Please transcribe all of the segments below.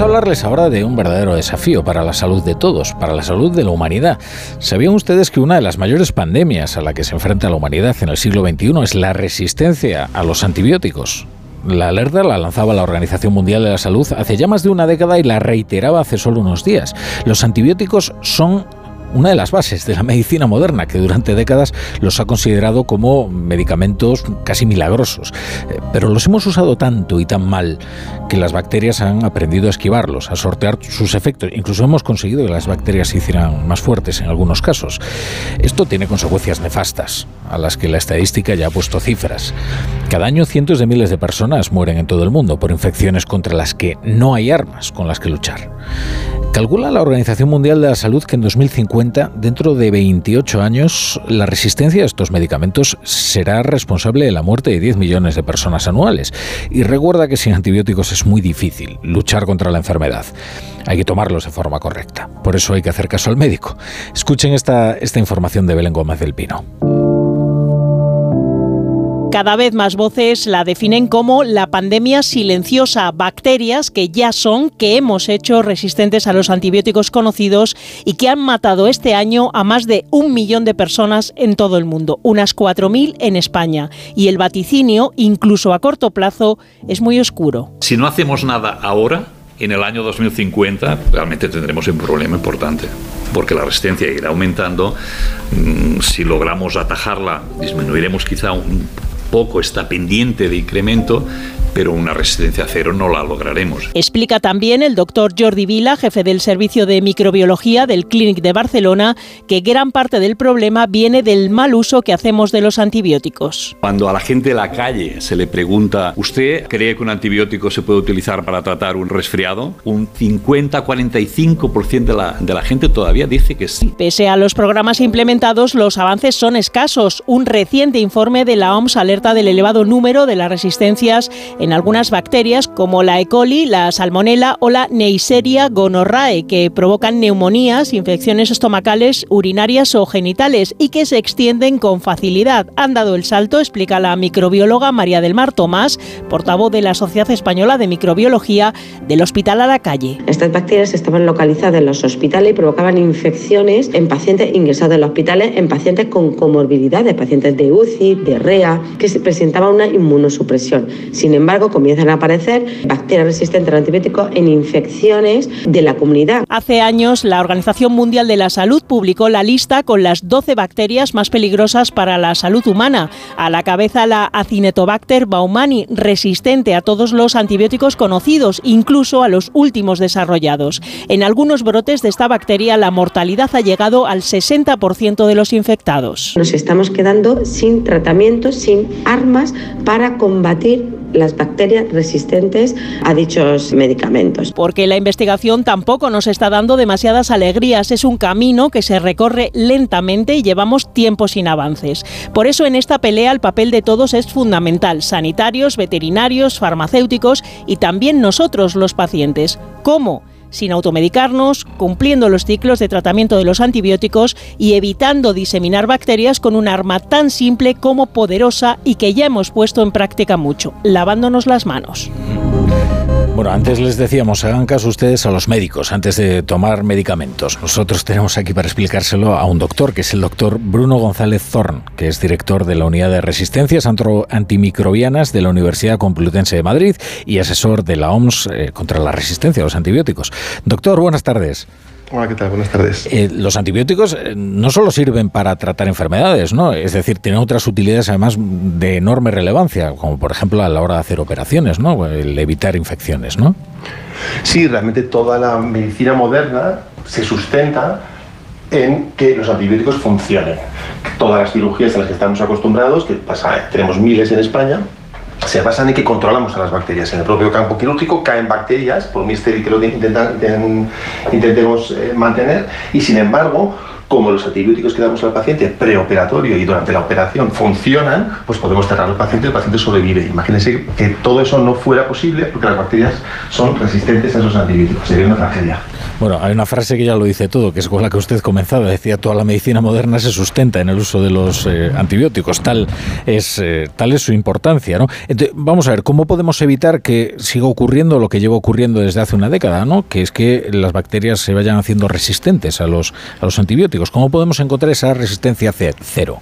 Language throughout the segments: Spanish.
Vamos a hablarles ahora de un verdadero desafío para la salud de todos, para la salud de la humanidad. ¿Sabían ustedes que una de las mayores pandemias a la que se enfrenta la humanidad en el siglo XXI es la resistencia a los antibióticos? La alerta la lanzaba la Organización Mundial de la Salud hace ya más de una década y la reiteraba hace solo unos días. Los antibióticos son una de las bases de la medicina moderna, que durante décadas los ha considerado como medicamentos casi milagrosos. Eh, pero los hemos usado tanto y tan mal que las bacterias han aprendido a esquivarlos, a sortear sus efectos. Incluso hemos conseguido que las bacterias se hicieran más fuertes en algunos casos. Esto tiene consecuencias nefastas, a las que la estadística ya ha puesto cifras. Cada año cientos de miles de personas mueren en todo el mundo por infecciones contra las que no hay armas con las que luchar. Calcula la Organización Mundial de la Salud que en 2050, dentro de 28 años, la resistencia a estos medicamentos será responsable de la muerte de 10 millones de personas anuales. Y recuerda que sin antibióticos es muy difícil luchar contra la enfermedad. Hay que tomarlos de forma correcta. Por eso hay que hacer caso al médico. Escuchen esta, esta información de Belén Gómez del Pino. Cada vez más voces la definen como la pandemia silenciosa, bacterias que ya son, que hemos hecho resistentes a los antibióticos conocidos y que han matado este año a más de un millón de personas en todo el mundo, unas 4.000 en España. Y el vaticinio, incluso a corto plazo, es muy oscuro. Si no hacemos nada ahora, en el año 2050 realmente tendremos un problema importante porque la resistencia irá aumentando. Mm, si logramos atajarla, disminuiremos quizá un poco esta pendiente de incremento pero una resistencia cero no la lograremos. Explica también el doctor Jordi Vila, jefe del Servicio de Microbiología del Clínic de Barcelona, que gran parte del problema viene del mal uso que hacemos de los antibióticos. Cuando a la gente de la calle se le pregunta, ¿usted cree que un antibiótico se puede utilizar para tratar un resfriado? Un 50-45% de la, de la gente todavía dice que sí. Pese a los programas implementados, los avances son escasos. Un reciente informe de la OMS alerta del elevado número de las resistencias en algunas bacterias como la E. coli, la salmonella o la Neisseria gonorrhoeae, que provocan neumonías, infecciones estomacales, urinarias o genitales y que se extienden con facilidad. Han dado el salto, explica la microbióloga María del Mar Tomás, portavoz de la Sociedad Española de Microbiología del Hospital a la Calle. Estas bacterias estaban localizadas en los hospitales y provocaban infecciones en pacientes ingresados en los hospitales, en pacientes con comorbilidades, pacientes de UCI, de REA, que se presentaban una inmunosupresión. Sin embargo, comienzan a aparecer bacterias resistentes a antibióticos en infecciones de la comunidad. Hace años, la Organización Mundial de la Salud publicó la lista con las 12 bacterias más peligrosas para la salud humana. A la cabeza la Acinetobacter baumani, resistente a todos los antibióticos conocidos, incluso a los últimos desarrollados. En algunos brotes de esta bacteria, la mortalidad ha llegado al 60% de los infectados. Nos estamos quedando sin tratamiento, sin armas para combatir las bacterias resistentes a dichos medicamentos. Porque la investigación tampoco nos está dando demasiadas alegrías, es un camino que se recorre lentamente y llevamos tiempo sin avances. Por eso en esta pelea el papel de todos es fundamental, sanitarios, veterinarios, farmacéuticos y también nosotros los pacientes. ¿Cómo? Sin automedicarnos, cumpliendo los ciclos de tratamiento de los antibióticos y evitando diseminar bacterias con un arma tan simple como poderosa y que ya hemos puesto en práctica mucho, lavándonos las manos. Bueno, antes les decíamos, hagan caso ustedes a los médicos antes de tomar medicamentos. Nosotros tenemos aquí para explicárselo a un doctor, que es el doctor Bruno González Zorn, que es director de la Unidad de Resistencias Antimicrobianas de la Universidad Complutense de Madrid y asesor de la OMS eh, contra la resistencia a los antibióticos. Doctor, buenas tardes. Hola, ¿qué tal? Buenas tardes. Eh, los antibióticos eh, no solo sirven para tratar enfermedades, ¿no? Es decir, tienen otras utilidades además de enorme relevancia, como por ejemplo a la hora de hacer operaciones, ¿no? El evitar infecciones, ¿no? Sí, realmente toda la medicina moderna se sustenta en que los antibióticos funcionen. Todas las cirugías a las que estamos acostumbrados, que pasa, tenemos miles en España, se basan en que controlamos a las bacterias. En el propio campo quirúrgico caen bacterias, por muy estéril que lo intentemos eh, mantener, y sin embargo, como los antibióticos que damos al paciente preoperatorio y durante la operación funcionan, pues podemos cerrar al paciente y el paciente sobrevive. Imagínense que todo eso no fuera posible porque las bacterias son resistentes a esos antibióticos. Sería una tragedia. Bueno, hay una frase que ya lo dice todo, que es con la que usted comenzaba. Decía, toda la medicina moderna se sustenta en el uso de los eh, antibióticos. Tal es, eh, tal es su importancia, ¿no? Vamos a ver, ¿cómo podemos evitar que siga ocurriendo lo que lleva ocurriendo desde hace una década, ¿no? Que es que las bacterias se vayan haciendo resistentes a los, a los antibióticos. ¿Cómo podemos encontrar esa resistencia cero?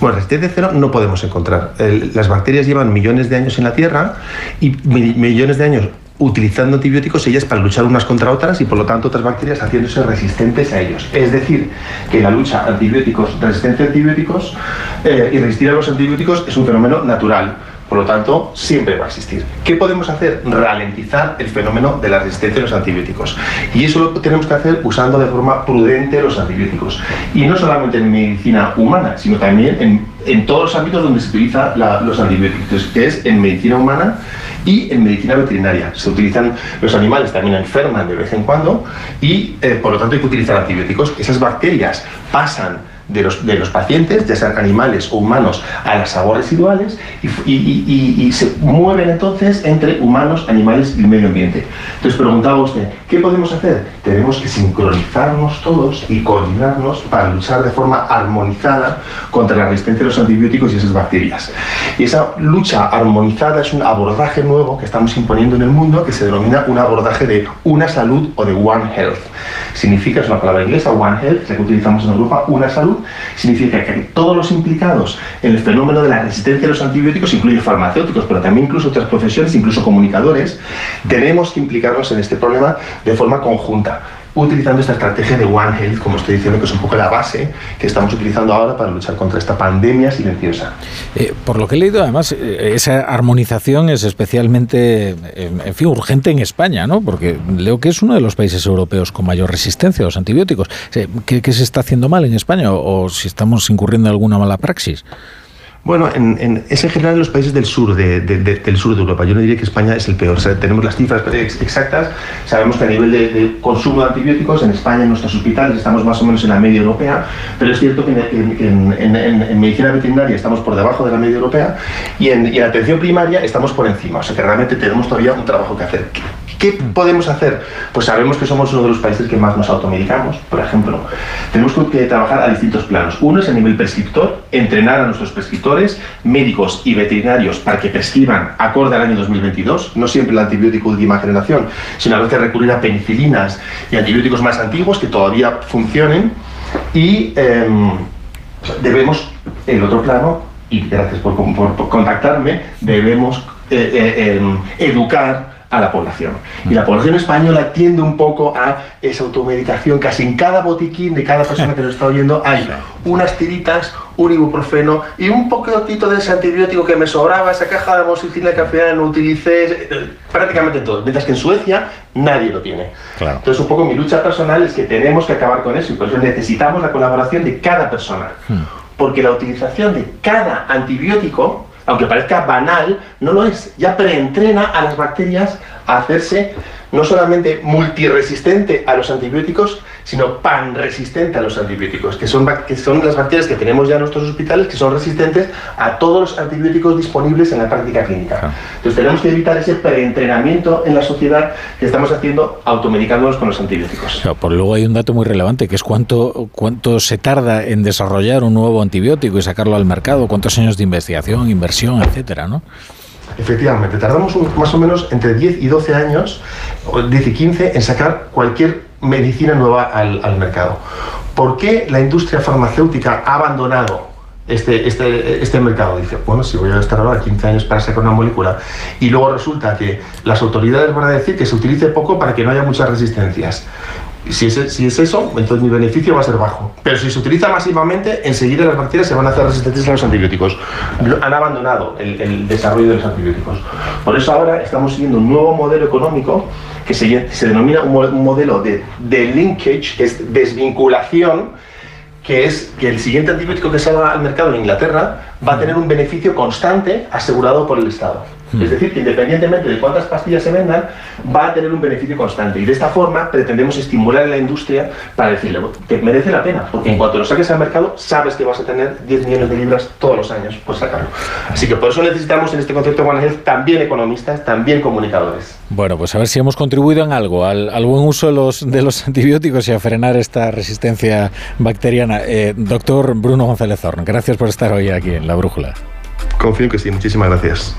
Bueno, resistencia cero no podemos encontrar. las bacterias llevan millones de años en la Tierra y millones de años utilizando antibióticos ellas para luchar unas contra otras y por lo tanto otras bacterias haciéndose resistentes a ellos. Es decir, que la lucha antibióticos, resistencia a antibióticos eh, y resistir a los antibióticos es un fenómeno natural. Por lo tanto, siempre va a existir. ¿Qué podemos hacer? Ralentizar el fenómeno de la resistencia a los antibióticos. Y eso lo tenemos que hacer usando de forma prudente los antibióticos. Y no solamente en medicina humana, sino también en, en todos los ámbitos donde se utilizan los antibióticos, que es en medicina humana y en medicina veterinaria. Se utilizan, los animales también enferman de vez en cuando y eh, por lo tanto hay que utilizar antibióticos. Esas bacterias pasan de los, de los pacientes, ya sean animales o humanos, a las aguas residuales y, se mueven entonces entre humanos, animales y medio ambiente. Entonces preguntaba usted, ¿qué podemos hacer? Tenemos que sincronizarnos todos y coordinarnos para luchar de forma armonizada contra la resistencia de los antibióticos y esas bacterias. Y esa lucha armonizada es un abordaje nuevo que estamos imponiendo en el mundo que se denomina un abordaje de una salud o de One Health. Significa, es una palabra inglesa, One Health, la que utilizamos en Europa, una salud significa que todos los implicados en el fenómeno de la resistencia a los antibióticos, incluye farmacéuticos, pero también incluso otras profesiones, incluso comunicadores, tenemos que implicarnos en este problema de forma conjunta utilizando esta estrategia de One Health, como estoy diciendo, que es un poco la base que estamos utilizando ahora para luchar contra esta pandemia silenciosa. Eh, por lo que he leído, además, eh, esa armonización es especialmente, eh, en fin, urgente en España, ¿no? Porque leo que es uno de los países europeos con mayor resistencia a los antibióticos. ¿Qué, se está haciendo mal en España o si estamos incurriendo en alguna mala praxis? Bueno, en, es en general en los países del sur de, del sur de Europa. Yo no diría que España es el peor. tenemos las cifras exactas. Sabemos que a nivel de, consumo de antibióticos en España, en nuestros hospitales, estamos más o menos en la media europea. Pero es cierto que en, medicina veterinaria estamos por debajo de la media europea y en, atención primaria estamos por encima. O sea que realmente tenemos todavía un trabajo que hacer. ¿Qué podemos hacer? Pues sabemos que somos uno de los países que más nos automedicamos, por ejemplo. Tenemos que trabajar a distintos planos. Uno es a nivel prescriptor, entrenar a nuestros prescriptores, médicos y veterinarios para que prescriban acorde al año 2022, no siempre el antibiótico de última generación, sino a veces recurrir a penicilinas y antibióticos más antiguos que todavía funcionen. Y em, debemos, el otro plano, y gracias por, contactarme, debemos eh, eh, em, educar a la población. Y la población española tiende un poco a esa automedicación. Casi en cada botiquín de cada persona que nos está oyendo hay unas tiritas, un ibuprofeno y un poquitito de ese antibiótico que me sobraba, esa caja de amoxicilina que al final no utilicé, eh, prácticamente todo. Mientras que en Suecia nadie lo tiene. Entonces, un poco mi lucha personal es que tenemos que acabar con eso y por eso necesitamos la colaboración de cada persona. Hmm. Porque la utilización de cada antibiótico aunque parezca banal, no lo es. Ya preentrena a las bacterias a hacerse no solamente multiresistente a los antibióticos, sino panresistente a los antibióticos, que son, que son las bacterias que tenemos ya en nuestros hospitales, que son resistentes a todos los antibióticos disponibles en la práctica clínica. Entonces tenemos que evitar ese preentrenamiento en la sociedad que estamos haciendo automedicándonos con los antibióticos. por luego hay un dato muy relevante, que es cuánto, cuánto se tarda en desarrollar un nuevo antibiótico y sacarlo al mercado, cuántos años de investigación, inversión, etcétera, ¿no? Efectivamente, tardamos más o menos entre 10 y 12 años, o 10 y 15, en sacar cualquier medicina nueva al, mercado. ¿Por qué la industria farmacéutica ha abandonado este, este, este mercado. Dice, bueno, si voy a estar ahora 15 años para sacar una molécula y luego resulta que las autoridades van a decir que se utilice poco para que no haya muchas resistencias. Si es, si es eso, entonces mi beneficio va a ser bajo. Pero si se utiliza masivamente, enseguida las bacterias se van a hacer resistentes a los antibióticos. Han abandonado el, desarrollo de los antibióticos. Por eso ahora estamos siguiendo un nuevo modelo económico que se, se denomina un, modelo de, de linkage, es desvinculación, que es que el siguiente antibiótico que salga al mercado en Inglaterra va a tener un beneficio constante asegurado por el Estado. Es decir, que independientemente de cuántas pastillas se vendan, va a tener un beneficio constante. Y de esta forma pretendemos estimular a la industria para decirle que merece la pena, porque en cuanto lo saques al mercado, sabes que vas a tener 10 millones de libras todos los años por sacarlo. Así que por eso necesitamos en este concepto de One Health también economistas, también comunicadores. Bueno, pues a ver si hemos contribuido en algo, al, buen uso de los, de los, antibióticos y a frenar esta resistencia bacteriana. Eh, doctor Bruno González Horn, gracias por estar hoy aquí en La Brújula. Confío que sí, muchísimas gracias.